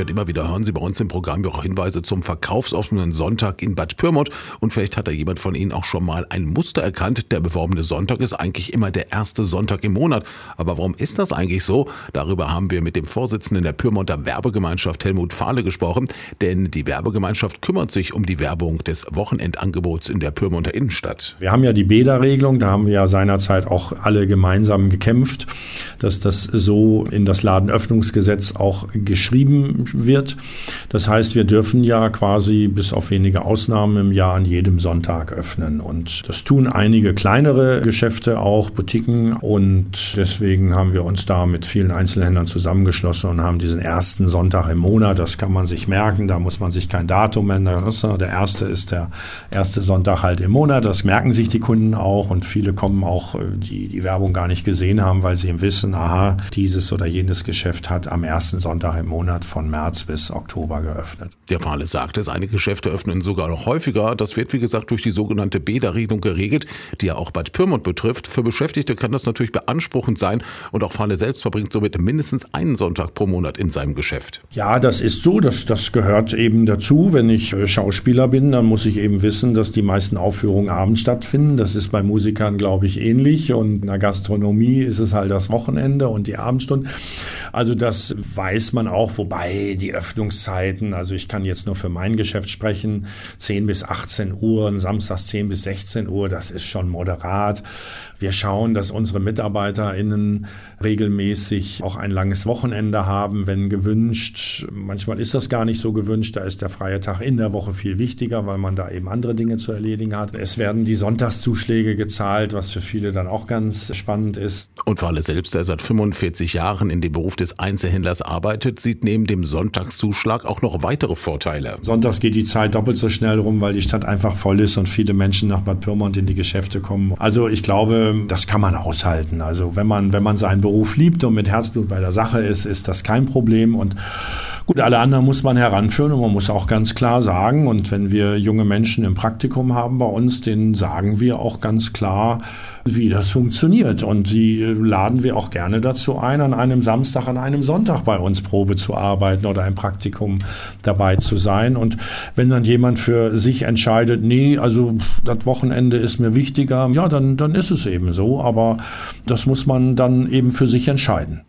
Und immer wieder hören Sie bei uns im Programm auch Hinweise zum verkaufsoffenen Sonntag in Bad Pyrmont. Und vielleicht hat da jemand von Ihnen auch schon mal ein Muster erkannt. Der beworbene Sonntag ist eigentlich immer der erste Sonntag im Monat. Aber warum ist das eigentlich so? Darüber haben wir mit dem Vorsitzenden der Pyrmonter Werbegemeinschaft Helmut Fahle gesprochen. Denn die Werbegemeinschaft kümmert sich um die Werbung des Wochenendangebots in der Pyrmonter Innenstadt. Wir haben ja die Bäderregelung. Da haben wir ja seinerzeit auch alle gemeinsam gekämpft, dass das so in das Ladenöffnungsgesetz auch geschrieben wird. Das heißt, wir dürfen ja quasi bis auf wenige Ausnahmen im Jahr an jedem Sonntag öffnen. Und das tun einige kleinere Geschäfte auch, Boutiquen. Und deswegen haben wir uns da mit vielen Einzelhändlern zusammengeschlossen und haben diesen ersten Sonntag im Monat. Das kann man sich merken. Da muss man sich kein Datum ändern. Der erste ist der erste Sonntag halt im Monat. Das merken sich die Kunden auch. Und viele kommen auch, äh, die die Werbung gar nicht gesehen haben, weil sie wissen, aha, dieses oder jenes Geschäft hat am ersten Sonntag im Monat von März bis Oktober geöffnet. Der Fahle sagt es, einige Geschäfte öffnen sogar noch häufiger. Das wird, wie gesagt, durch die sogenannte Bäderregelung geregelt, die ja auch Bad Pyrmont betrifft. Für Beschäftigte kann das natürlich beanspruchend sein und auch Fahle selbst verbringt somit mindestens einen Sonntag pro Monat in seinem Geschäft. Ja, das ist so. Das, das gehört eben dazu. Wenn ich äh, Schauspieler bin, dann muss ich eben wissen, dass die meisten Aufführungen abends stattfinden. Das ist bei Musikern, glaube ich, ähnlich. Und in der Gastronomie ist es halt das Wochenende und die Abendstunden. Also das weiß man auch, wobei die Öffnungszeiten, also ich kann jetzt nur für mein Geschäft sprechen, 10 bis 18 Uhr, samstags 10 bis 16 Uhr, das ist schon moderat. Wir schauen, dass unsere MitarbeiterInnen regelmäßig auch ein langes Wochenende haben, wenn gewünscht. Manchmal ist das gar nicht so gewünscht, da ist der freie Tag in der Woche viel wichtiger, weil man da eben andere Dinge zu erledigen hat. Es werden die Sonntagszuschläge gezahlt, was für viele dann auch ganz spannend ist. Und weil er selbst, der seit 45 Jahren in dem Beruf des Einzelhändlers arbeitet, sieht neben dem Sonntagszuschlag auch noch weitere Vorteile. Sonntags geht die Zeit doppelt so schnell rum, weil die Stadt einfach voll ist und viele Menschen nach Bad Pyrmont in die Geschäfte kommen. Also ich glaube, das kann man aushalten. Also wenn man, wenn man seinen Beruf liebt und mit Herzblut bei der Sache ist, ist das kein Problem und Gut, alle anderen muss man heranführen und man muss auch ganz klar sagen, und wenn wir junge Menschen im Praktikum haben bei uns, denen sagen wir auch ganz klar, wie das funktioniert. Und die äh, laden wir auch gerne dazu ein, an einem Samstag, an einem Sonntag bei uns Probe zu arbeiten oder ein Praktikum dabei zu sein. Und wenn dann jemand für sich entscheidet, nee, also das Wochenende ist mir wichtiger, ja, dann, dann ist es eben so. Aber das muss man dann eben für sich entscheiden.